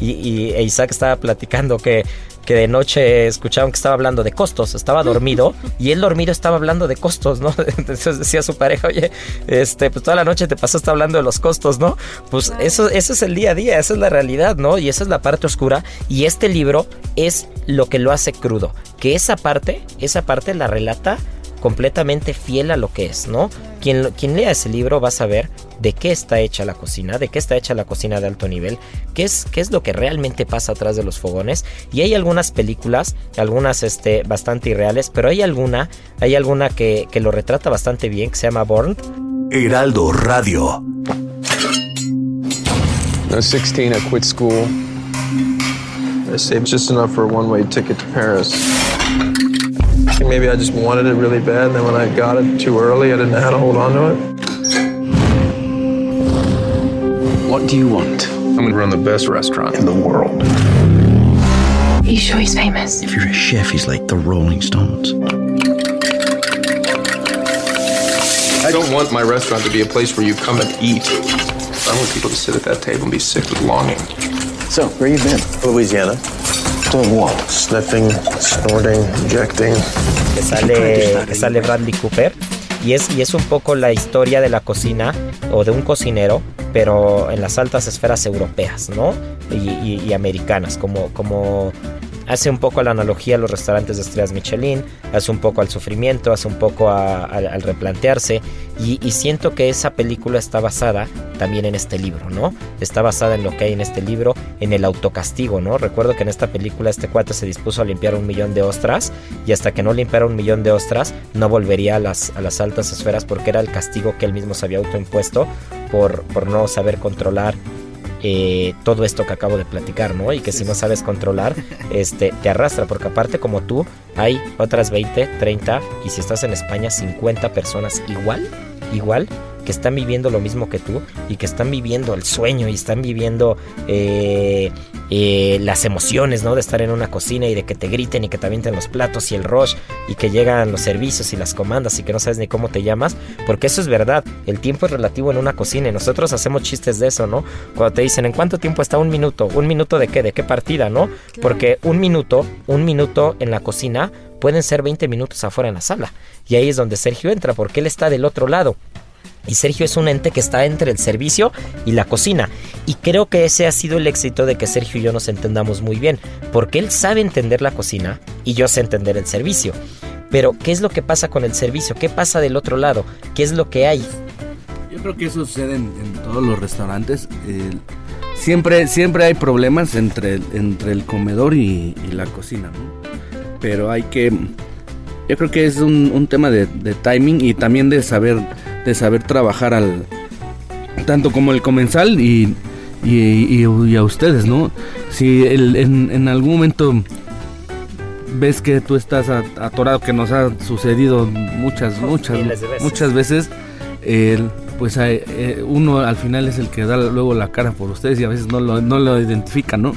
Y, e Isaac estaba platicando que, que de noche escuchaban que estaba hablando de costos, estaba dormido y él dormido estaba hablando de costos, ¿no? Entonces decía su pareja, oye, este, pues toda la noche te pasaste hablando de los costos, ¿no? Pues eso, eso es el día a día, esa es la realidad, ¿no? Y esa es la parte oscura y este libro es lo que lo hace crudo, que esa parte, esa parte la relata completamente fiel a lo que es, ¿no? Quien, quien lea ese libro va a saber de qué está hecha la cocina, de qué está hecha la cocina de alto nivel, qué es, qué es lo que realmente pasa atrás de los fogones. Y hay algunas películas, algunas este, bastante irreales, pero hay alguna, hay alguna que, que lo retrata bastante bien, que se llama Born. Heraldo Radio. I was 16, I quit school. I saved just enough for a one-way ticket to Paris. Maybe I just wanted it really bad, and then when I got it too early, I didn't know how to hold on to it. What do you want? I'm gonna run the best restaurant in the world. Are you sure he's famous? If you're a chef, he's like the Rolling Stones. I don't want my restaurant to be a place where you come and eat. I want people to sit at that table and be sick with longing. So, where you been? Louisiana. Sniffing, snorting, injecting. que sale, que sale Bradley Cooper. Y es, y es un poco la historia de la cocina o de un cocinero, pero en las altas esferas europeas, ¿no? Y, y- y americanas, como, como hace un poco la analogía a los restaurantes de estrellas Michelin, hace un poco al sufrimiento, hace un poco a- al- replantearse. Y, y siento que esa película está basada también en este libro, ¿no? Está basada en lo que hay en este libro, en el autocastigo, ¿no? Recuerdo que en esta película este cuate se dispuso a limpiar un millón de ostras y hasta que no limpiara un millón de ostras no volvería a las, a las altas esferas porque era el castigo que él mismo se había autoimpuesto por, por no saber controlar eh, todo esto que acabo de platicar, ¿no? Y que si no sabes controlar, este, te arrastra, porque aparte como tú, hay otras 20, 30 y si estás en España, 50 personas igual, igual, que están viviendo lo mismo que tú y que están viviendo el sueño y están viviendo eh, eh, las emociones, ¿no? De estar en una cocina y de que te griten y que te avienten los platos y el rush y que llegan los servicios y las comandas y que no sabes ni cómo te llamas, porque eso es verdad, el tiempo es relativo en una cocina y nosotros hacemos chistes de eso, ¿no? Cuando te dicen, ¿en cuánto tiempo está un minuto? ¿Un minuto de qué? ¿De qué partida, no? Porque un minuto, un minuto en la cocina pueden ser 20 minutos afuera en la sala. Y ahí es donde Sergio entra, porque él está del otro lado. Y Sergio es un ente que está entre el servicio y la cocina. Y creo que ese ha sido el éxito de que Sergio y yo nos entendamos muy bien. Porque él sabe entender la cocina y yo sé entender el servicio. Pero, ¿qué es lo que pasa con el servicio? ¿Qué pasa del otro lado? ¿Qué es lo que hay? Yo creo que eso sucede en, todos los restaurantes. siempre, siempre hay problemas entre, entre el comedor y, la cocina, ¿no? Pero hay que... Yo creo que es un, tema de timing y también de saber, de saber trabajar al... Tanto como el comensal y, y, y- y a ustedes, ¿no? Si el- en, en algún momento ves que tú estás atorado, que nos ha sucedido muchas, muchas, veces. muchas veces, pues eh, eh, uno al final es el que da luego la cara por ustedes y a veces no lo, no lo identifican, ¿no?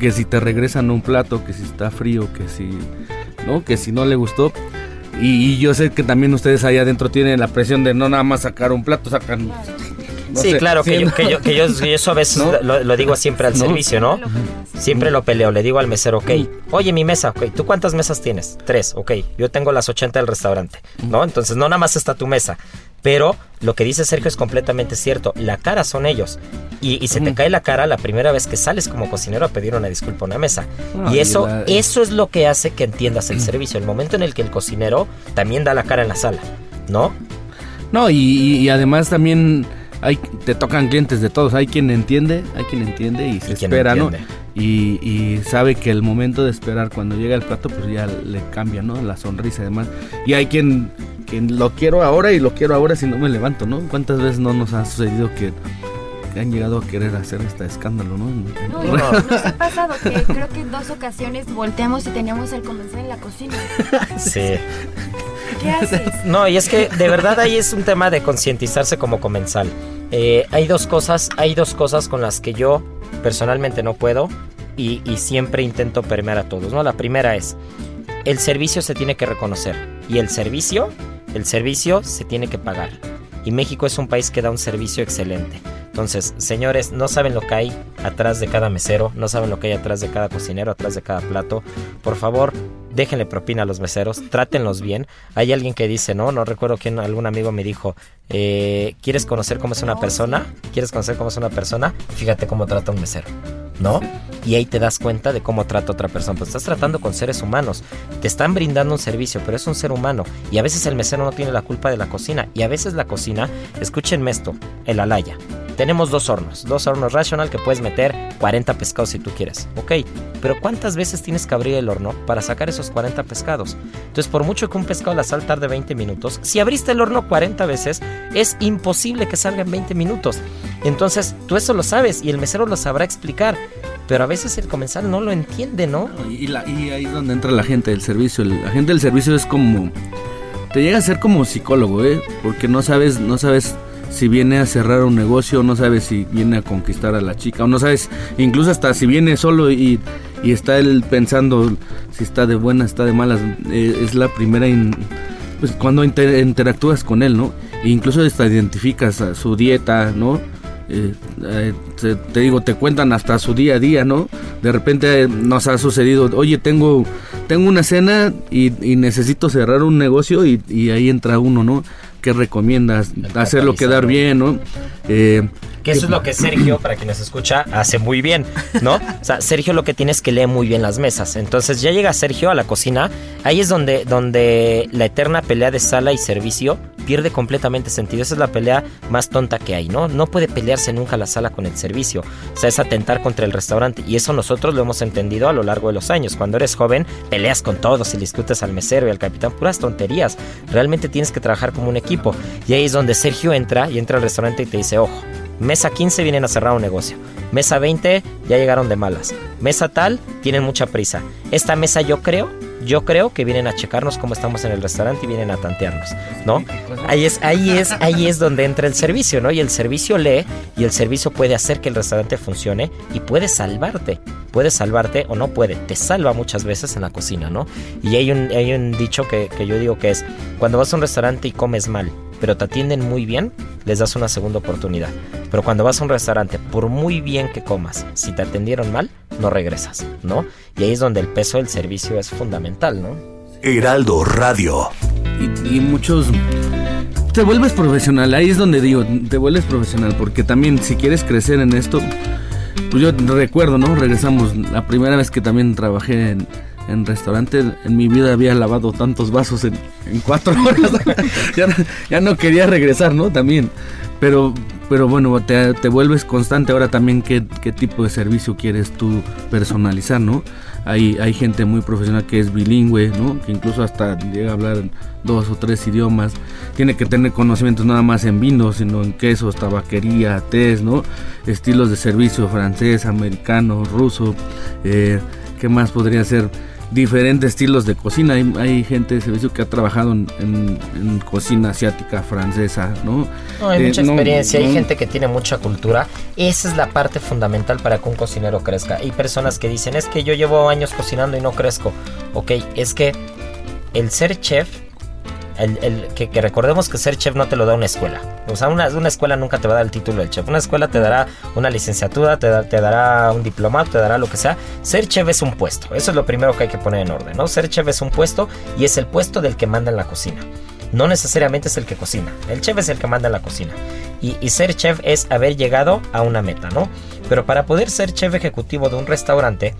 Que si te regresan un plato, que si está frío, que si, ¿no? Que si no le gustó. Y, y yo sé que también ustedes allá adentro tienen la presión de no nada más sacar un plato, sacan... no sí, sé, claro, que, yo, que, yo, que yo- que yo eso a veces ¿No? lo, lo digo siempre al ¿No? servicio, ¿no? Siempre lo peleo, le digo al mesero, ok, oye, mi mesa, ok, ¿tú cuántas mesas tienes? Tres, ok, yo tengo las 80 del restaurante, ¿no? Entonces no nada más está tu mesa, pero lo que dice Sergio es completamente cierto, la cara son ellos, y, y se te cae la cara la primera vez que sales como cocinero a pedir una disculpa a una mesa, y y eso, la- eso es lo que hace que entiendas el servicio, el momento en el que el cocinero también da la cara en la sala, ¿no? No, y, además también hay, te tocan clientes de todos. Hay quien entiende, hay quien entiende y se espera, ¿no? Y, y sabe que el momento de esperar cuando llega el plato, pues ya le cambia, ¿no? La sonrisa y demás. Y hay quien, quien lo quiero ahora y lo quiero ahora si no me levanto, ¿no? ¿Cuántas veces no nos ha sucedido que, que han llegado a querer hacer hasta escándalo, ¿no? No, y nos ha pasado que creo que en dos ocasiones volteamos y teníamos el comensal en la cocina. Sí. ¿Qué haces? No, y es que de verdad ahí es un tema de concientizarse como comensal. Eh, hay dos cosas, hay dos cosas con las que yo personalmente no puedo y, y siempre intento permear a todos. ¿no? La primera es el servicio se tiene que reconocer y el servicio, el servicio se tiene que pagar. Y México es un país que da un servicio excelente. Entonces, señores, no saben lo que hay atrás de cada mesero, no saben lo que hay atrás de cada cocinero, atrás de cada plato. Por favor, déjenle propina a los meseros, trátenlos bien. Hay alguien que dice, no, no recuerdo quién, algún amigo me dijo, eh, ¿quieres conocer cómo es una persona? ¿Quieres conocer cómo es una persona? Fíjate cómo trata un mesero. ¿No? Y ahí te das cuenta de cómo trata otra persona. Pues estás tratando con seres humanos. Te están brindando un servicio, pero es un ser humano. Y a veces el mesero no tiene la culpa de la cocina. Y a veces la cocina, escúchenme esto, el alaya. Tenemos dos hornos, dos hornos rational que puedes meter 40 pescados si tú quieres. Ok, pero ¿cuántas veces tienes que abrir el horno para sacar esos 40 pescados? Entonces, por mucho que un pescado la sal tarde 20 minutos, si abriste el horno 40 veces, es imposible que salga en 20 minutos. Entonces, tú eso lo sabes y el mesero lo sabrá explicar. Pero a veces el comensal no lo entiende, ¿no? Y, la, y ahí es donde entra la gente del servicio. La gente del servicio es como... Te llega a ser como psicólogo, ¿eh? Porque no sabes, no sabes si viene a cerrar un negocio, no sabes si viene a conquistar a la chica, o no sabes, incluso hasta si viene solo y, está él pensando si está de buenas, está de malas, eh, es la primera, pues cuando interactúas con él, ¿no? E incluso hasta identificas su dieta, ¿no? Eh, eh, te, digo, te cuentan hasta su día a día, ¿no? De repente nos ha sucedido, oye, tengo, tengo una cena y, necesito cerrar un negocio y, y, ahí entra uno, ¿no? ¿Qué recomiendas? Hacerlo quedar bien, ¿no? Eh, que eso es lo que Sergio, para quien nos escucha, hace muy bien, ¿no? O sea, Sergio lo que tiene es que lee muy bien las mesas. Entonces ya llega Sergio a la cocina, ahí es donde, donde la eterna pelea de sala y servicio pierde completamente sentido. Esa es la pelea más tonta que hay, ¿no? No puede pelearse nunca la sala con el servicio. O sea, es atentar contra el restaurante. Y eso nosotros lo hemos entendido a lo largo de los años. Cuando eres joven, peleas con todos y discutes al mesero y al capitán. Puras tonterías. Realmente tienes que trabajar como un equipo. Y ahí es donde Sergio entra y entra al restaurante y te dice, ojo, Mesa 15 vienen a cerrar un negocio. Mesa 20 ya llegaron de malas. Mesa tal tienen mucha prisa. Esta mesa yo creo, yo creo que vienen a checarnos cómo estamos en el restaurante y vienen a tantearnos, ¿no? Ahí es, ahí es, ahí es donde entra el servicio, ¿no? Y el servicio lee y el servicio puede hacer que el restaurante funcione y puede salvarte. Puede salvarte o no puede. Te salva muchas veces en la cocina, ¿no? Y hay un, hay un dicho que, que yo digo que es, cuando vas a un restaurante y comes mal, pero te atienden muy bien, les das una segunda oportunidad. Pero cuando vas a un restaurante, por muy bien que comas, si te atendieron mal, no regresas, ¿no? Y ahí es donde el peso del servicio es fundamental, ¿no? Heraldo Radio. Y, muchos... Te vuelves profesional, ahí es donde digo, te vuelves profesional, porque también si quieres crecer en esto, pues yo recuerdo, ¿no? Regresamos, la primera vez que también trabajé en, en restaurante en mi vida había lavado tantos vasos en, cuatro horas. ya, no quería regresar, ¿no? También. Pero, pero bueno, te, vuelves constante ahora también qué, qué, tipo de servicio quieres tú personalizar, ¿no? Hay, hay gente muy profesional que es bilingüe, ¿no? Que incluso hasta llega a hablar dos o tres idiomas. Tiene que tener conocimientos nada más en vinos, sino en quesos, tabaquería, tés, ¿no? Estilos de servicio francés, americano, ruso. Eh, ¿Qué más podría ser? Diferentes estilos de cocina. Hay, gente de servicio que ha trabajado en, cocina asiática, francesa, ¿no? hay mucha eh, experiencia, hay gente que tiene mucha cultura. Esa es la parte fundamental para que un cocinero crezca. Hay personas que dicen, es que yo llevo años cocinando y no crezco. Ok, es que el ser chef el, que, recordemos que ser chef no te lo da una escuela. O sea, una, una, escuela nunca te va a dar el título de chef. Una escuela te dará una licenciatura, te, te dará un diploma, te dará lo que sea. Ser chef es un puesto. Eso es lo primero que hay que poner en orden, ¿no? Ser chef es un puesto y es el puesto del que manda en la cocina. No necesariamente es el que cocina. El chef es el que manda en la cocina. Y, y ser chef es haber llegado a una meta, ¿no? Pero para poder ser chef ejecutivo de un restaurante,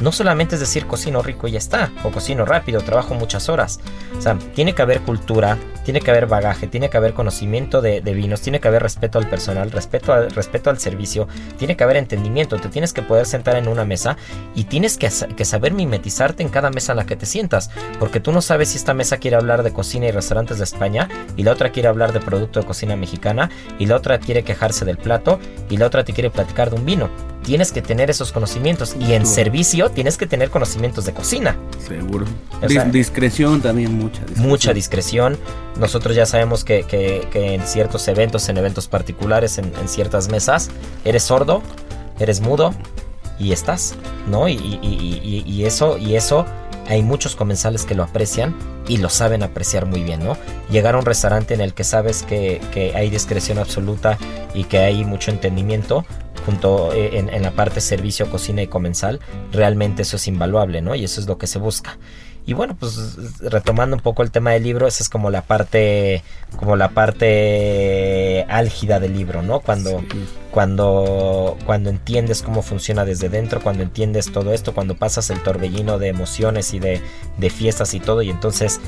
no solamente es decir cocino rico y ya está, o cocino rápido, trabajo muchas horas. O sea, tiene que haber cultura, tiene que haber bagaje, tiene que haber conocimiento de, vinos, tiene que haber respeto al personal, respeto al, respeto al servicio, tiene que haber entendimiento, te tienes que poder sentar en una mesa y tienes que, que saber mimetizarte en cada mesa en la que te sientas, porque tú no sabes si esta mesa quiere hablar de cocina y restaurantes de España, y la otra quiere hablar de producto de cocina mexicana, y la otra quiere quejarse del plato, y la otra te quiere platicar de un vino tienes que tener esos conocimientos. Y en servicio tienes que tener conocimientos de cocina. Seguro. discreción también, mucha discreción. Mucha discreción. Nosotros ya sabemos que, en ciertos eventos, en eventos particulares, en, ciertas mesas, eres sordo, eres mudo y estás, ¿no? Y, y, eso, y eso hay muchos comensales que lo aprecian y lo saben apreciar muy bien, ¿no? Llegar a un restaurante en el que sabes que, que hay discreción absoluta y que hay mucho entendimiento junto eh, en, en la parte servicio, cocina y comensal, realmente eso es invaluable, ¿no? Y eso es lo que se busca. Y bueno, pues retomando un poco el tema del libro, esa es como la parte, como la parte álgida del libro, ¿no? Cuando, cuando, cuando entiendes cómo funciona desde dentro, cuando entiendes todo esto, cuando pasas el torbellino de emociones y de, de fiestas y todo, y entonces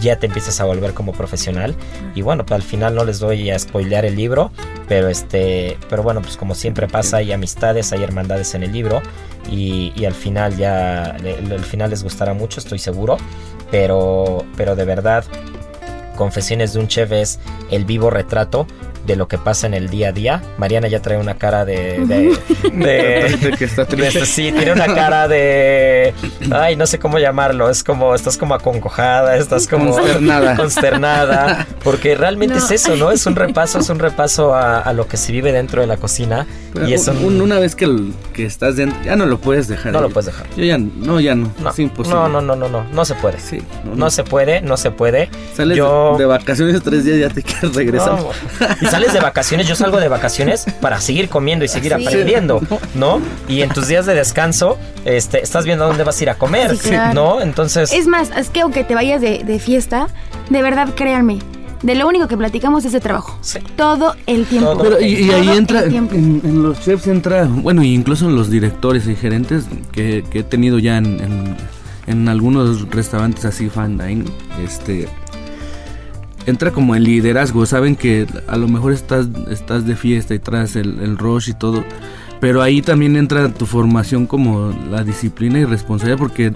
ya te empiezas a volver como profesional. Y bueno, pues al final no les doy a spoilear el libro, pero este, pero bueno, pues como siempre pasa, hay amistades, hay hermandades en el libro y, y al final ya, el, el final les gustará mucho, estoy seguro, pero, pero de verdad, Confesiones de un Chef es el vivo retrato de lo que pasa en el día a día. Mariana ya trae una cara de. de, de- De que está triste. sí, tiene una cara de. Ay, no sé cómo llamarlo. Es como. Estás como acongojada, estás como. Consternada. consternada, Porque realmente No. es eso, ¿no? Es un repaso, es un repaso a, a lo que se vive dentro de la cocina. Pero y es un. un- una vez que, el- que estás dentro, ya no lo puedes dejar. No lo puedes dejar. Yo ya no, ya no. no, es imposible. no, no, no, no, no, no se puede. Sí, no, No, no. se puede, no se puede. Sales Yo- de, de vacaciones tres días ya te quieres regresar. No. Y sales de vacaciones, yo salgo de vacaciones para seguir comiendo y seguir Sí. aprendiendo, ¿no? Y en tus días de descanso, este, estás viendo a dónde vas a ir a comer, Sí, claro. ¿no? Entonces, Es más, es que aunque te vayas de, de fiesta, de verdad créanme, de lo único que platicamos es de trabajo. Sí. Todo el tiempo. Todo. Pero y, y ahí Todo entra, en, los chefs entra, bueno, y incluso en los directores y gerentes que, que he tenido ya en, en- en algunos restaurantes así fine dining, este, entra como el liderazgo, saben que a lo mejor estás, estás de fiesta y traes el, el rush y todo, pero ahí también entra tu formación como la disciplina y responsabilidad porque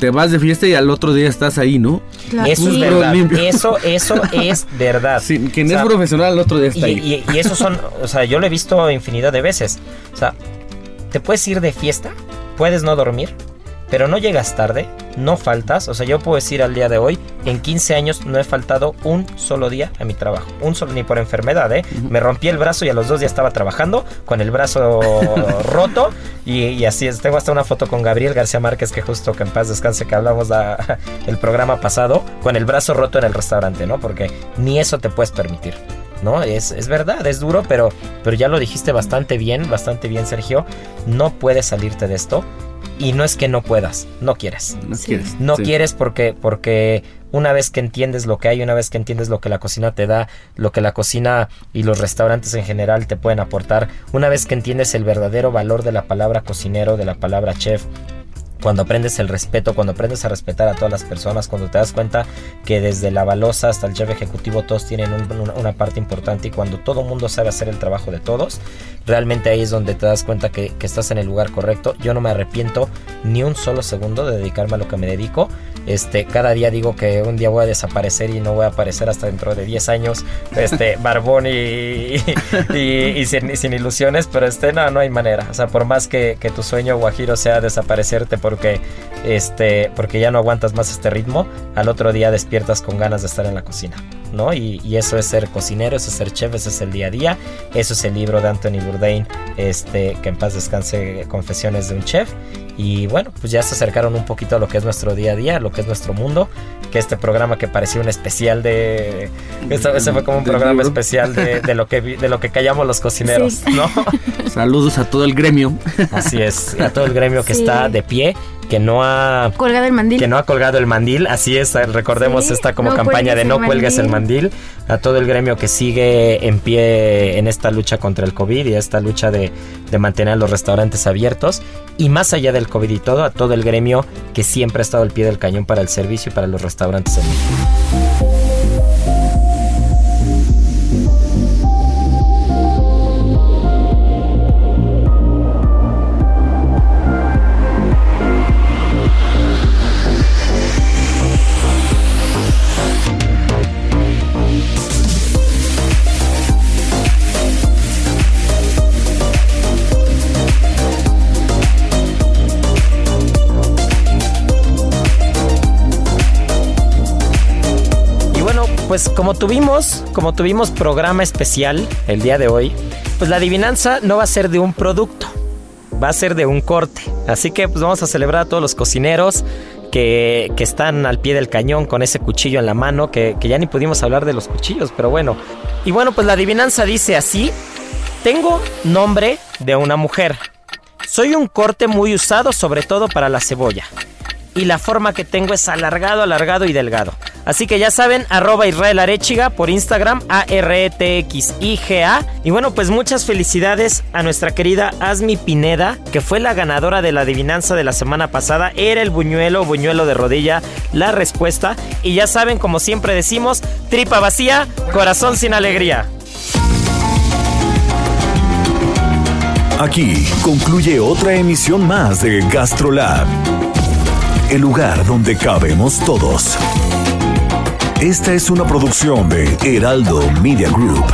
te vas de fiesta y al otro día estás ahí, ¿no? Claro. eso es verdad. Eso, eso es verdad. Sí, quien O sea, es profesional al otro día Y, está ahí. y, y eso son, o sea, yo lo he visto infinidad de veces. O sea, te puedes ir de fiesta, puedes no dormir, pero no llegas tarde, no faltas. O sea, yo puedo decir al día de hoy, en 15 años no he faltado un solo día a mi trabajo. Un solo, ni por enfermedad, ¿eh? Me rompí el brazo y a los dos días estaba trabajando con el brazo roto. Y, y así es. Tengo hasta una foto con Gabriel García Márquez, que justo que en paz descanse, que hablamos la- el programa pasado, con el brazo roto en el restaurante, ¿no? Porque ni eso te puedes permitir. ¿no? Es, es verdad, es duro, pero, pero ya lo dijiste bastante bien, bastante bien, Sergio. No puedes salirte de esto. Y no es que no puedas, no quieres. No Sí. quieres. No Sí. quieres porque, porque una vez que entiendes lo que hay, una vez que entiendes lo que la cocina te da, lo que la cocina y los restaurantes en general te pueden aportar, una vez que entiendes el verdadero valor de la palabra cocinero, de la palabra chef, cuando aprendes el respeto, cuando aprendes a respetar a todas las personas, cuando te das cuenta que desde la balosa hasta el chef ejecutivo todos tienen un- una, parte importante y cuando todo mundo sabe hacer el trabajo de todos, realmente ahí es donde te das cuenta que, que estás en el lugar correcto. Yo no me arrepiento ni un solo segundo de dedicarme a lo que me dedico. Este, cada día digo que un día voy a desaparecer y no voy a aparecer hasta dentro de 10 años, este, barbón y, y, y sin, y sin ilusiones, pero este, no, no hay manera. O sea, por más que, que tu sueño guajiro sea desaparecerte porque, este, porque ya no aguantas más este ritmo, al otro día despiertas con ganas de estar en la cocina, ¿no? Y, y eso es ser cocinero, eso es ser chef, eso es el día a día, eso es el libro de Anthony Bourdain, este, que en paz descanse, Confesiones de un Chef. Y bueno, pues ya se acercaron un poquito a lo que es nuestro día a día, lo que es nuestro mundo, que este programa que parecía un especial de... Esta vez fue como un programa libro. especial de, de lo que de lo que callamos los cocineros, Sí. ¿no? Saludos a todo el gremio. Así es, a todo el gremio que Sí. está de pie, que no ha Colgado el mandil. que no ha colgado el mandil, así es, recordemos Sí, esta como no campaña de no el cuelgues el mandil. mandil, a todo el gremio que sigue en pie en esta lucha contra el COVID y esta lucha de, de mantener los restaurantes abiertos y más allá del COVID y todo, a todo el gremio que siempre ha estado al pie del cañón para el servicio y para los restaurantes en México. Pues como tuvimos, como tuvimos programa especial el día de hoy, pues la adivinanza no va a ser de un producto, va a ser de un corte. Así que pues vamos a celebrar a todos los cocineros que, que están al pie del cañón con ese cuchillo en la mano, que, que ya ni pudimos hablar de los cuchillos, pero bueno. Y bueno, pues la adivinanza dice así, tengo nombre de una mujer. Soy un corte muy usado sobre todo para la cebolla. Y la forma que tengo es alargado, alargado y delgado. Así que ya saben, arroba Israel Arechiga por Instagram, A-R-E-T-X-I-G-A. Y bueno, pues muchas felicidades a nuestra querida Asmi Pineda, que fue la ganadora de la adivinanza de la semana pasada. Era el buñuelo, buñuelo de rodilla, la respuesta. Y ya saben, como siempre decimos, tripa vacía, corazón sin alegría. Aquí concluye otra emisión más de GastroLab, el lugar donde cabemos todos. Esta es una producción de Heraldo Media Group.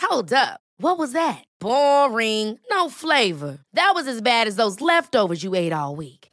Hold up. What was that? Boring. No flavor. That was as bad as those leftovers you ate all week.